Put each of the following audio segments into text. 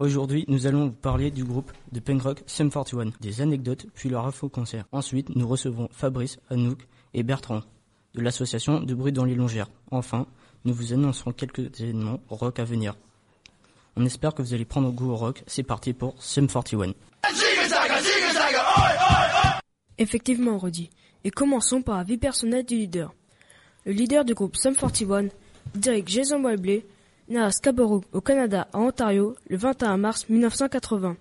Aujourd'hui, nous allons vous parler du groupe de punk rock Sum 41, des anecdotes puis leur info concert. Ensuite, nous recevrons Fabrice, Anouk et Bertrand de l'association de bruit dans les longères. Enfin, nous vous annoncerons quelques événements rock à venir. On espère que vous allez prendre goût au rock. C'est parti pour Sum 41. Effectivement, Rudy. Et commençons par la vie personnelle du leader. Le leader du groupe Sum 41, Derek Jason Webley, né à Scarborough, au Canada, à Ontario, le 21 mars 1980.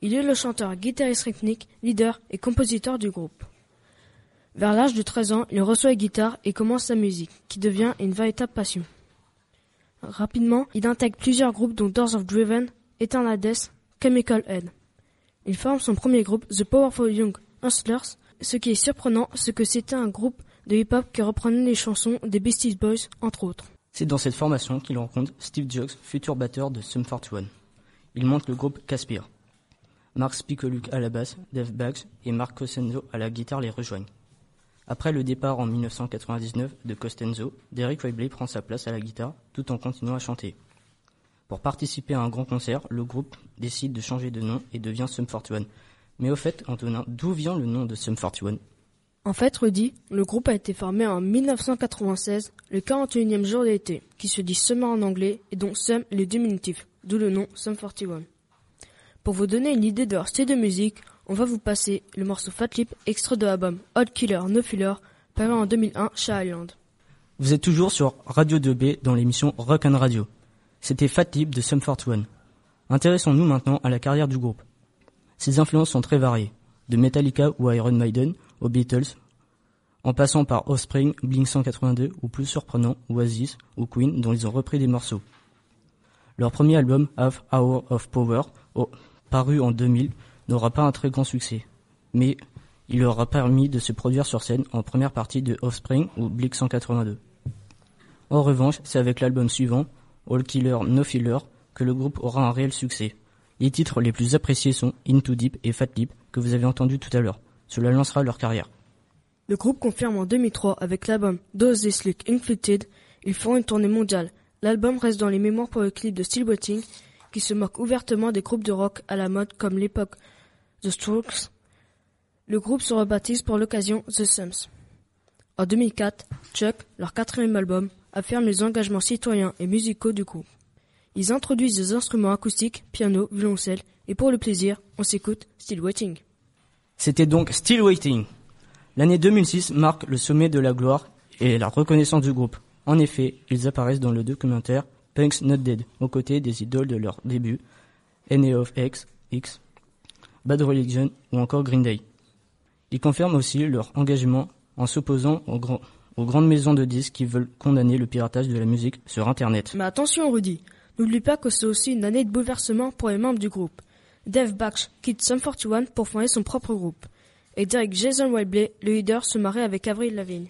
Il est le chanteur, guitariste rythmique, leader et compositeur du groupe. Vers l'âge de 13 ans, il reçoit la guitare et commence sa musique, qui devient une véritable passion. Rapidement, il intègre plusieurs groupes dont Doors of Driven, Eternal Death, Chemical Head. Il forme son premier groupe, The Powerful Young Hustlers. Ce qui est surprenant, c'est que c'était un groupe de hip-hop qui reprenait les chansons des Beastie Boys, entre autres. C'est dans cette formation qu'il rencontre Steve Jobs, futur batteur de Sum 41. Il monte le groupe Caspir. Mark Spikoluk à la basse, Dave Baggs et Mark Cosenzo à la guitare les rejoignent. Après le départ en 1999 de Costenzo, Derek Webley prend sa place à la guitare tout en continuant à chanter. Pour participer à un grand concert, le groupe décide de changer de nom et devient Sum 41. Mais au fait, Antonin, d'où vient le nom de Sum 41 En fait, Rudy, le groupe a été formé en 1996, le 41e jour d'été, qui se dit summer en anglais et dont Sum est le diminutif, d'où le nom Sum 41. Pour vous donner une idée de leur style de musique, on va vous passer le morceau Fat Lip, extrait de l'album Hot Killer No Filler, paru en 2001 chez Island. Vous êtes toujours sur Radio 2B dans l'émission Rock and Radio. C'était Fat Lip de Sum 41. Intéressons-nous maintenant à la carrière du groupe. Ses influences sont très variées, de Metallica ou Iron Maiden aux Beatles, en passant par Offspring, Blink 182 ou plus surprenant Oasis ou Queen dont ils ont repris des morceaux. Leur premier album, Half Hour of Power, paru en 2000, n'aura pas un très grand succès, mais il leur a permis de se produire sur scène en première partie de Offspring ou Blink 182. En revanche, c'est avec l'album suivant, All Killer No Filler, que le groupe aura un réel succès. Les titres les plus appréciés sont Into Deep et Fat Lip, que vous avez entendu tout à l'heure. Cela lancera leur carrière. Le groupe confirme en 2003 avec l'album Those This Look Inflicted, ils feront une tournée mondiale. L'album reste dans les mémoires pour le clip de Still Waiting, qui se moque ouvertement des groupes de rock à la mode comme l'époque The Strokes. Le groupe se rebaptise pour l'occasion The Sums. En 2004, Chuck, leur quatrième album, affirme les engagements citoyens et musicaux du groupe. Ils introduisent des instruments acoustiques, piano, violoncelle, et pour le plaisir, on s'écoute Still Waiting. C'était donc Still Waiting. L'année 2006 marque le sommet de la gloire et la reconnaissance du groupe. En effet, ils apparaissent dans le documentaire Punks Not Dead, aux côtés des idoles de leur début, NA of X, X, Bad Religion ou encore Green Day. Ils confirment aussi leur engagement en s'opposant aux, grandes maisons de disques qui veulent condamner le piratage de la musique sur Internet. Mais attention Rudy, n'oublie pas que c'est aussi une année de bouleversement pour les membres du groupe. Dave Batch quitte Sum 41 pour fonder son propre groupe. Et Derek Jason Webley, le leader, se marie avec Avril Lavigne.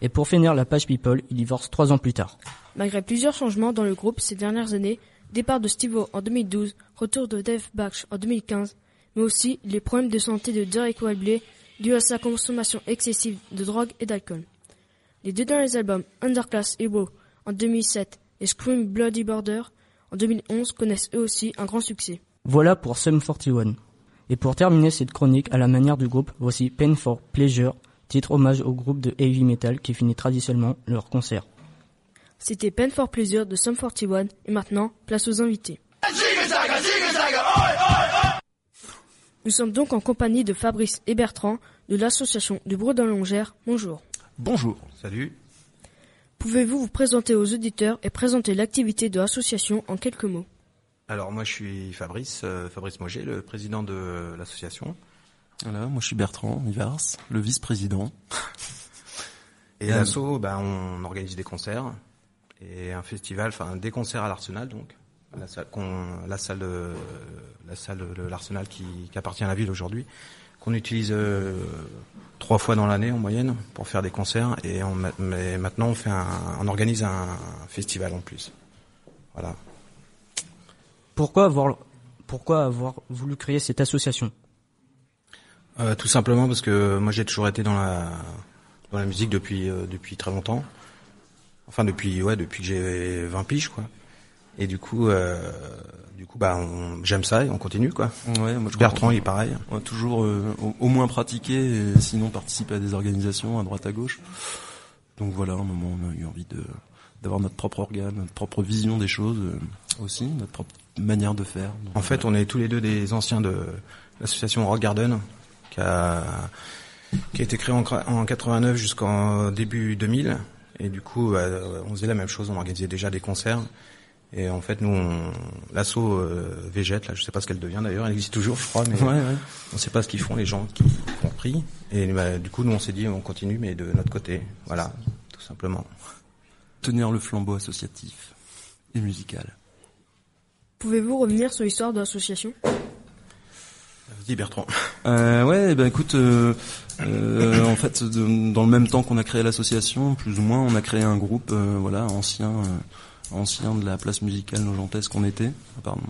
Et pour finir la page People, il divorce trois ans plus tard. Malgré plusieurs changements dans le groupe ces dernières années, départ de Steve en 2012, retour de Dave Batch en 2015, mais aussi les problèmes de santé de Derek Webley dus à sa consommation excessive de drogue et d'alcool. Les deux derniers albums, Underclass Hero en 2007 et Scream Bloody Border en 2011 connaissent eux aussi un grand succès. Voilà pour Sum 41. Et pour terminer cette chronique à la manière du groupe, voici Pain for Pleasure, titre hommage au groupe de heavy metal qui finit traditionnellement leur concert. C'était Pain for Pleasure de Sum 41 et maintenant, place aux invités. Nous sommes donc en compagnie de Fabrice et Bertrand de l'association du dans Longère. Bonjour. Bonjour. Salut. Pouvez-vous vous présenter aux auditeurs et présenter l'activité de l'association en quelques mots? Alors moi je suis Fabrice, euh, Fabrice Moget, le président de l'association. Voilà, moi je suis Bertrand Ivars, le vice-président. et l'asso, ben, on organise des concerts et un festival, enfin des concerts à l'Arsenal donc la salle, la salle, de, la salle de l'Arsenal qui, qui, appartient à la ville aujourd'hui, qu'on utilise euh, trois fois dans l'année en moyenne pour faire des concerts et on, mais maintenant on fait un, on organise un festival en plus. Voilà. Pourquoi avoir, pourquoi avoir voulu créer cette association? Euh, Tout simplement parce que moi j'ai toujours été dans la, dans la musique depuis, euh, depuis très longtemps. Enfin depuis, ouais, depuis que j'ai 20 piges quoi. Et du coup, euh, du coup, bah, on- j'aime ça et on continue quoi. Ouais, moi je Bertrand, il est pareil. On a toujours euh, au, au moins pratiqué, et sinon participer à des organisations à droite à gauche. Donc voilà, à un moment on a eu envie de d'avoir notre propre organe, notre propre vision des choses euh, aussi, notre propre manière de faire. Donc, En fait, on est tous les deux des anciens de l'association Rock Garden, qui a, qui a été créée en, en 89 jusqu'en début 2000. Et du coup, bah, on faisait la même chose, on organisait déjà des concerts. Et en fait, nous, on- l'asso euh, Végète, là, je sais pas ce qu'elle devient d'ailleurs, elle existe toujours, je crois, mais Ouais, ouais. on sait pas ce qu'ils font, les gens qui ont pris. Et bah, du coup, nous, on s'est dit, on continue, mais de notre côté. Voilà, tout simplement. tenir le flambeau associatif et musical. Pouvez-vous revenir sur l'histoire de l'association? Vas-y, Bertrand. Euh, ouais, ben écoute, euh, euh, en fait, de- dans le même temps qu'on a créé l'association, plus ou moins, on a créé un groupe, euh, voilà, ancien, euh, ancien de la place musicale nogentaise qu'on était, Ah, pardon.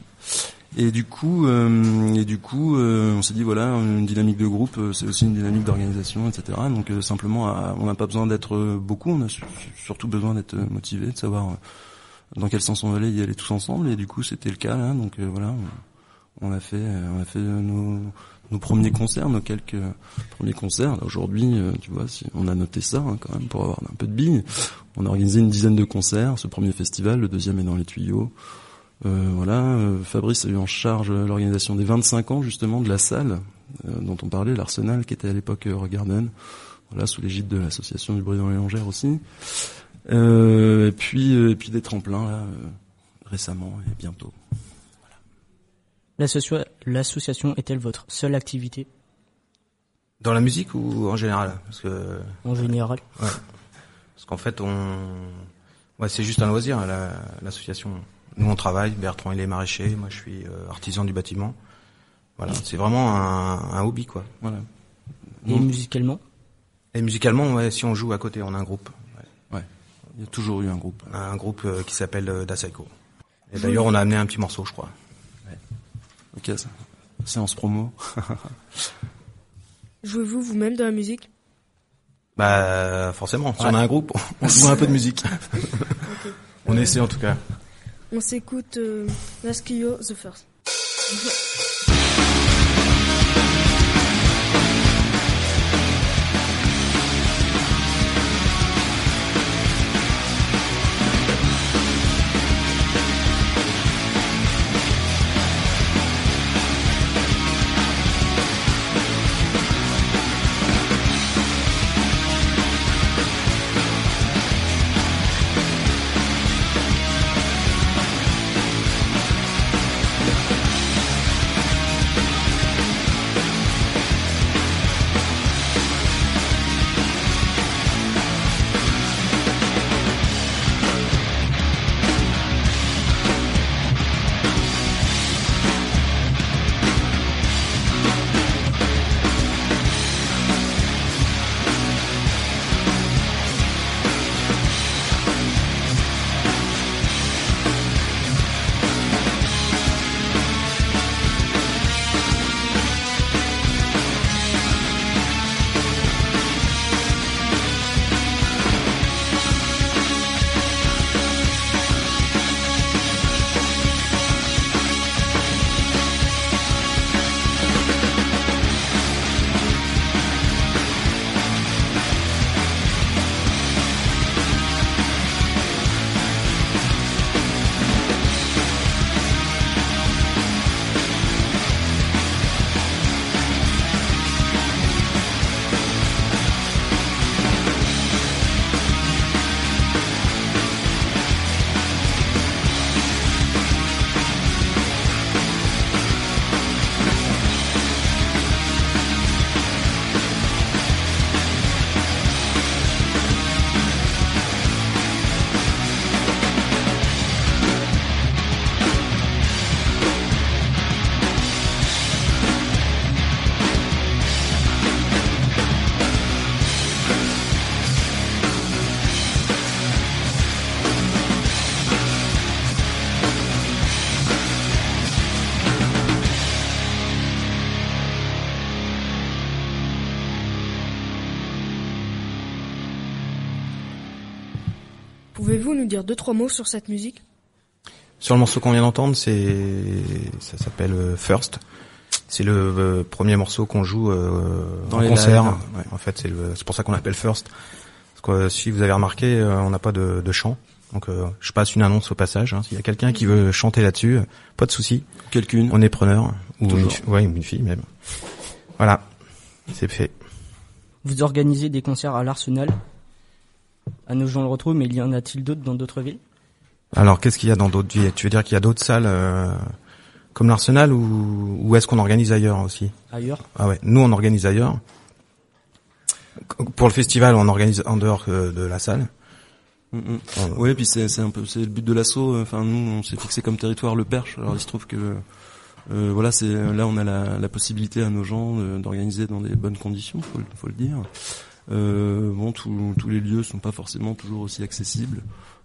Et du coup, euh, et du coup, euh, on s'est dit voilà, une dynamique de groupe, euh, c'est aussi une dynamique d'organisation, etc. Donc euh, simplement, à- on n'a pas besoin d'être beaucoup, on a su- surtout besoin d'être motivé, de savoir euh, dans quel sens on aller, y aller tous ensemble. Et du coup, c'était le cas là. Donc euh, voilà, on, a fait, euh, on a fait nos, nos premiers concerts, nos quelques premiers concerts. Aujourd'hui, euh, tu vois, on a noté ça hein, quand même pour avoir un peu de billes. On a organisé une dizaine de concerts. Ce premier festival, le deuxième est dans les tuyaux. Euh, voilà, euh, Fabrice a eu en charge euh, l'organisation des 25 ans justement de la salle euh, dont on parlait, l'Arsenal, qui était à l'époque euh, Rock Garden, voilà, sous l'égide de l'association du bruit dans aussi. Euh, et puis, euh, et puis des tremplins là, euh, récemment et bientôt. L'associa- L'association est-elle votre seule activité? Dans la musique ou en général? Parce que en général Parce qu'en fait, on, ouais, c'est juste un loisir, la- l'association. Nous, on travaille. Bertrand, il est maraîcher. Moi, je suis euh, artisan du bâtiment. Voilà, c'est vraiment un, un hobby, quoi. Voilà. et musicalement? Et musicalement, ouais, si on joue à côté, on a un groupe, ouais. Ouais, il y a toujours eu un groupe. un groupe euh, qui s'appelle euh, Dasaiko. Et d'ailleurs, on a amené un petit morceau, je crois. Ok, ça- séance promo. Jouez-vous vous-même de la musique? Bah, forcément. Si on a un groupe, on joue un peu de musique. On essaie en tout cas. On s'écoute euh, Naskio The First. nous dire deux trois mots sur cette musique? Sur le morceau qu'on vient d'entendre, c'est ça s'appelle euh, First. C'est le euh, premier morceau qu'on joue euh, Dans en les concert. ouais. En fait, c'est le- c'est pour ça qu'on l'appelle First. Parce que si vous avez remarqué, on n'a pas de, de chant. Donc euh, je passe une annonce au passage. hein. S'il y a quelqu'un qui veut chanter là-dessus, euh, pas de souci. Quelqu'une. On est preneur. Ou une, Toujours. fi- ouais, une fille même. Voilà, c'est fait. Vous organisez des concerts à l'Arsenal? À nos gens le retrouvent, mais il y en a-t-il d'autres dans d'autres villes? Alors, qu'est-ce qu'il y a dans d'autres villes? Tu veux dire qu'il y a d'autres salles euh, comme l'Arsenal ou, ou est-ce qu'on organise ailleurs aussi? Ailleurs Ah ouais, nous on organise ailleurs. Pour le festival, on organise en dehors euh, de la salle. Mm, mm. On- Ouais, puis c'est c'est un peu c'est le but de l'assaut. Enfin, nous, on s'est fixé comme territoire le Perche. Alors, il se trouve que euh, voilà, c'est là on a la, la possibilité à nos gens d'organiser dans des bonnes conditions, faut, faut le dire. Euh, bon, tous tous les lieux sont pas forcément toujours aussi accessibles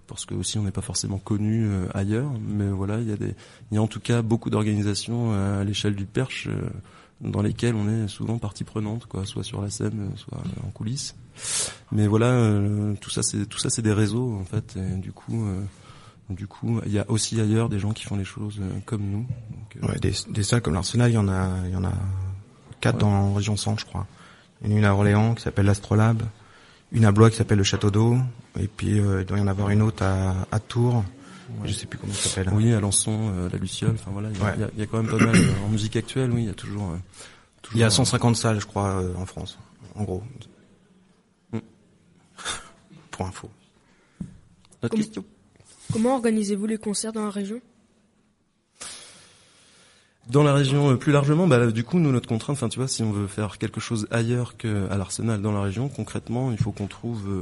parce que aussi on n'est pas forcément connu euh, ailleurs. Mais voilà, il y a des, il y a en tout cas beaucoup d'organisations euh, à l'échelle du Perche euh, dans lesquelles on est souvent partie prenante, quoi, soit sur la scène, soit en coulisses. Mais voilà, tout ça c'est tout ça c'est des réseaux en fait. Et du coup, du coup, il y a aussi ailleurs des gens qui font les choses comme nous. Donc, Ouais, des, des salles comme l'Arsenal, il y en a, il y en a quatre Ouais. dans la région centre, je crois. Il y en a une à Orléans qui s'appelle l'Astrolabe, une à Blois qui s'appelle le Château d'eau, et puis euh, il doit y en avoir une autre à, à Tours. Je sais plus comment ça s'appelle. Oui, Alençon, euh, la Luciole, enfin voilà, il y, a- Ouais. il y a- il y a quand même pas mal euh, en musique actuelle. Oui, il y a toujours. euh, toujours Il y a euh, 150 salles, je crois, euh, en France, en gros. Mm. Pour info. Comme- question? Comment organisez-vous les concerts dans la région? Dans la région euh, plus largement, bah, du coup, nous, notre contrainte, enfin, tu vois, si on veut faire quelque chose ailleurs qu'à l'Arsenal dans la région, concrètement, il faut qu'on trouve. euh,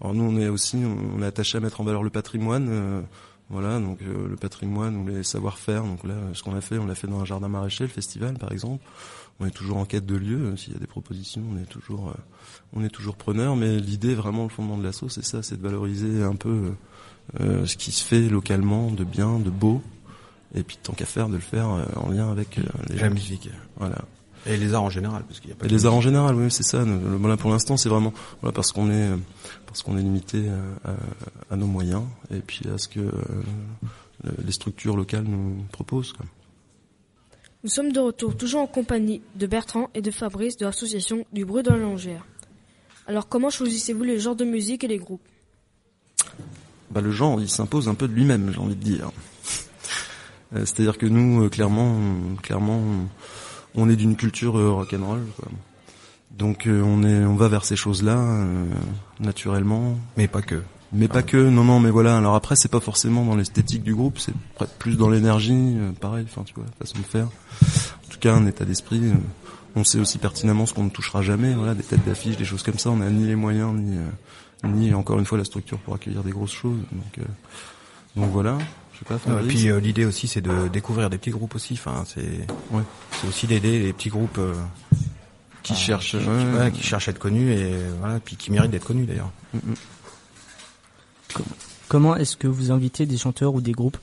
alors nous, on est aussi, on est attaché à mettre en valeur le patrimoine. euh, voilà, donc euh, le patrimoine ou les savoir-faire. Donc là, ce qu'on a fait, on l'a fait dans un jardin maraîcher, le festival, par exemple. On est toujours en quête de lieux. euh, S'il y a des propositions, on est toujours, on est toujours preneur. Mais l'idée, vraiment, le fondement de l'assaut, c'est ça, c'est de valoriser un peu ce qui se fait localement, de bien, de beau. Et puis tant qu'à faire, de le faire euh, en lien avec euh, les La gens. musique. Voilà. Et les arts en général, parce qu'il y a pas Et les arts en général, oui, c'est ça. Voilà, pour l'instant, c'est vraiment voilà parce qu'on est euh, parce qu'on est limité à, à nos moyens et puis à ce que euh, le- les structures locales nous proposent. Quoi. Nous sommes de retour toujours en compagnie de Bertrand et de Fabrice de l'association du bruit dans la longère. Alors comment choisissez-vous les genres de musique et les groupes? Bah, le genre, il s'impose un peu de lui-même, j'ai envie de dire. Euh, C'est-à-dire que nous, euh, clairement, on- clairement, on on est d'une culture euh, rock'n'roll. quoi. Donc on est, on va vers ces choses-là naturellement. Mais pas que. Mais pas que, non, non, mais voilà. Alors après, c'est pas forcément dans l'esthétique du groupe, c'est plus dans l'énergie, pareil, enfin, tu vois, façon de faire. En tout cas, un état d'esprit. on sait aussi pertinemment ce qu'on ne touchera jamais, voilà, des têtes d'affiche, des choses comme ça. On n'a ni les moyens, ni, ni encore une fois la structure pour accueillir des grosses choses. Donc, euh, donc voilà. Je sais pas. Et puis euh, l'idée aussi, c'est de découvrir des petits groupes aussi. Enfin, c'est Ouais. c'est aussi d'aider les petits groupes euh, qui ah, cherchent, qui, ouais, ouais, ouais. qui cherchent à être connus et voilà, puis qui méritent d'être connus d'ailleurs. Mm, mm. Comment est-ce que vous invitez des chanteurs ou des groupes?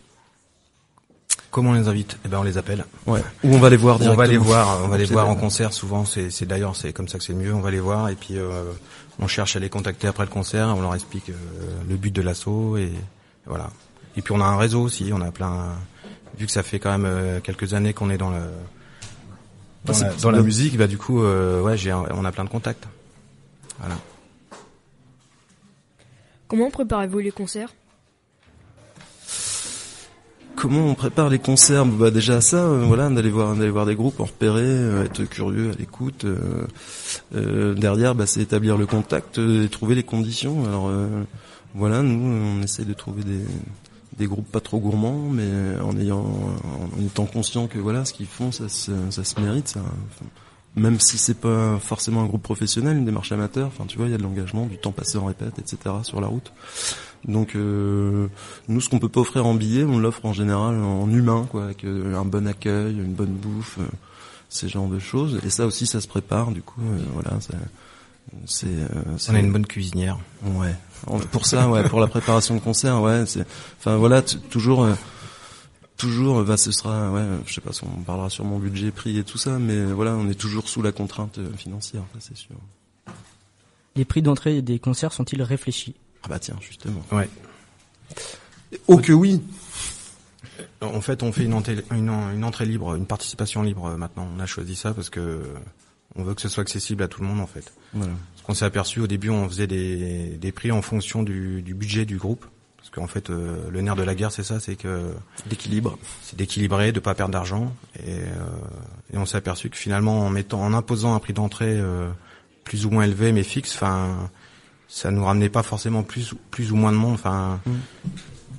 Comment on les invite? Eh ben, on les appelle. Ouais. Ou on va les voir On directement. va les voir, on va les voir en concert. Souvent, c'est c'est d'ailleurs, c'est comme ça que c'est le mieux. On va les voir et puis euh, on cherche à les contacter après le concert. On leur explique euh, le but de l'assaut et voilà. Et puis on a un réseau aussi. On a plein. Vu que ça fait quand même euh, quelques années qu'on est dans le dans, Ah, la, dans musique, bah du coup, euh, ouais, j'ai, un- on a plein de contacts. Voilà. Comment préparez-vous les concerts? Comment on prépare les concerts? Bah déjà ça, euh, voilà, d'aller voir, d'aller voir des groupes, en repérer, euh, être curieux à l'écoute. euh, euh, derrière, bah, c'est établir le contact euh, et trouver les conditions. Alors euh, voilà, nous, on essaie de trouver des, des groupes pas trop gourmands, mais en ayant, en étant conscient que voilà, ce qu'ils font, ça se, ça se mérite. Ça, même si c'est pas forcément un groupe professionnel, une démarche amateur. Enfin, tu vois, il y a de l'engagement, du temps passé en répète, etc. sur la route. Donc euh, nous, ce qu'on peut pas offrir en billets, on l'offre en général en humain, quoi, avec euh, un bon accueil, une bonne bouffe, euh, ces genres de choses. Et ça aussi, ça se prépare. Du coup, euh, voilà, ça- c'est. euh, c'est- On a une bonne cuisinière. Ouais. Pour ça, ouais, pour la préparation de concert, ouais, c'est. Enfin voilà, t- toujours. euh, Toujours, bah, ce sera, ouais, je sais pas si on parlera sur mon budget, prix et tout ça, mais voilà, on est toujours sous la contrainte euh, financière, ça c'est sûr. Les prix d'entrée des concerts sont-ils réfléchis? Ah bah tiens, justement. Ouais. Oh que oui En fait, on fait une entrée, une, une entrée libre, une participation libre maintenant. On a choisi ça parce que on veut que ce soit accessible à tout le monde en fait. Voilà. Parce qu'on s'est aperçu au début, on faisait des, des prix en fonction du, du budget du groupe. Parce qu'en fait, euh, le nerf de la guerre, c'est ça, c'est que L'équilibre. c'est d'équilibrer, de pas perdre d'argent. Et, euh, et on s'est aperçu que finalement, en mettant, en imposant un prix d'entrée euh, plus ou moins élevé mais fixe, enfin, ça nous ramenait pas forcément plus, plus ou moins de monde. Enfin, Mm.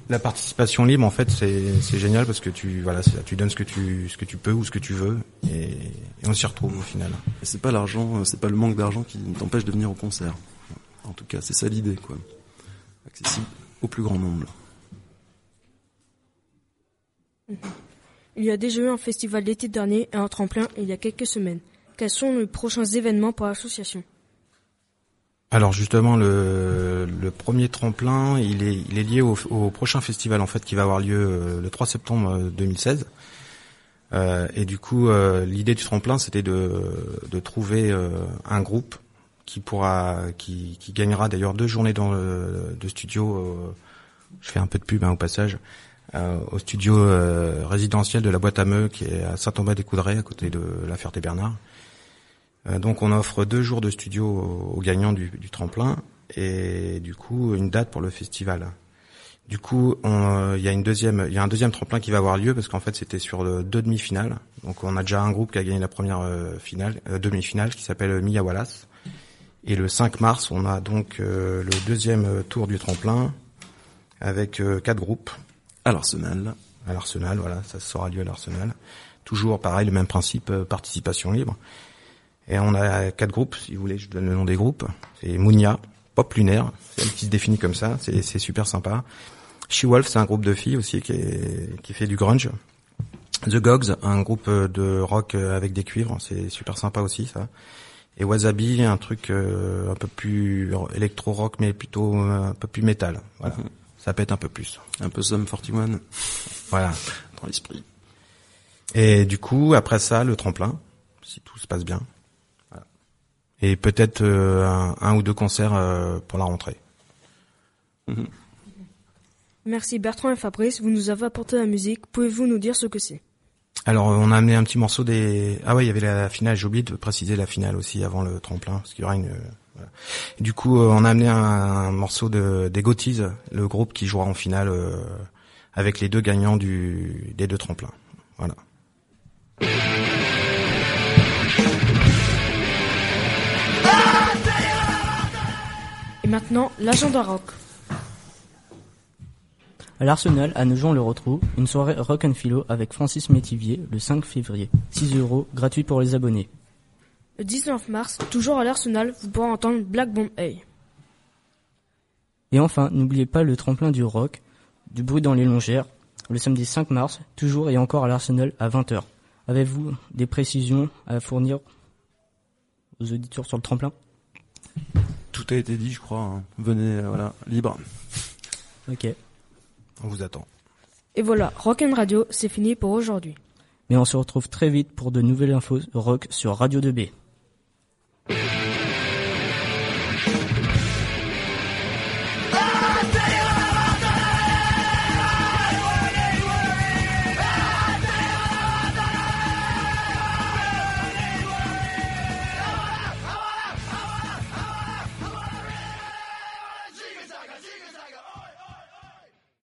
La participation libre, en fait, c'est, c'est génial parce que tu, voilà, tu donnes ce que tu, ce que tu peux ou ce que tu veux, et, et on s'y retrouve au final. Et c'est pas l'argent, euh, c'est pas le manque d'argent qui t'empêche de venir au concert. En tout cas, c'est ça l'idée, quoi. Accessible au plus grand nombre. Il y a déjà eu un festival l'été dernier et un tremplin il y a quelques semaines. Quels sont les prochains événements pour l'association? Alors justement, le, premier tremplin, il est, lié au, prochain festival en fait qui va avoir lieu euh, le 3 septembre euh, 2016. Euh, et du coup, euh, l'idée du tremplin, c'était de, trouver euh, un groupe qui pourra, qui, gagnera d'ailleurs deux journées dans le, de studio. euh, je fais un peu de pub hein, au passage. euh, au studio euh, résidentiel de la boîte à Meux qui est à Saint-Thomas-des-Coudrais à côté de la Ferté-Bernard. Euh, donc on offre deux jours de studio aux, gagnants du, du tremplin et du coup une date pour le festival. Du coup, euh, il y a une deuxième, il y a un deuxième tremplin qui va avoir lieu parce qu'en fait c'était sur le deux demi-finales. Donc on a déjà un groupe qui a gagné la première euh, finale, euh, demi-finale qui s'appelle Mia Wallace. Et le 5 mars, on a donc euh, le deuxième tour du tremplin avec euh, quatre groupes À l'Arsenal. à l'Arsenal, voilà, ça sera lieu à l'Arsenal. Toujours pareil, le même principe, participation libre. Et on a quatre groupes, si vous voulez, je donne le nom des groupes. C'est Mounia, Pop Lunaire, c'est elle qui se définit comme ça, c'est super sympa. She-Wolf, c'est un groupe de filles aussi qui, est, qui fait du grunge. The Gogs, un groupe de rock avec des cuivres, c'est super sympa aussi ça. Et Wasabi, un truc euh, un peu plus électro-rock, mais plutôt euh, un peu plus métal. Voilà, ça pète un peu plus. Un peu Sum 41 Voilà. dans l'esprit. Et du coup, après ça, le tremplin, si tout se passe bien. Et peut-être euh, un, un ou deux concerts euh, pour la rentrée. Merci Bertrand et Fabrice, vous nous avez apporté la musique. Pouvez-vous nous dire ce que c'est? Alors, on a amené un petit morceau des... Ah ouais, il y avait la finale, j'ai oublié de préciser la finale aussi avant le tremplin, parce qu'il y aura une... voilà. Du coup, euh, on a amené un, un morceau de, des Gothies, le groupe qui jouera en finale euh, avec les deux gagnants du, des deux tremplins. Voilà. Et maintenant, l'agenda rock. À l'Arsenal, à Nogent le retrouve, une soirée rock and philo avec Francis Métivier le 5 février. 6 euros, gratuit pour les abonnés. Le 19 mars, toujours à l'Arsenal, vous pourrez entendre Black Bomb A. Et enfin, n'oubliez pas le tremplin du rock, du bruit dans les longères, le samedi 5 mars, toujours et encore à l'Arsenal à 20h. Avez-vous des précisions à fournir aux auditeurs sur le tremplin? Tout a été dit, je crois. hein. Venez, euh, voilà, libre. Ok. On vous attend. Et voilà, Rock'n Radio, c'est fini pour aujourd'hui. Mais on se retrouve très vite pour de nouvelles infos rock sur Radio 2B.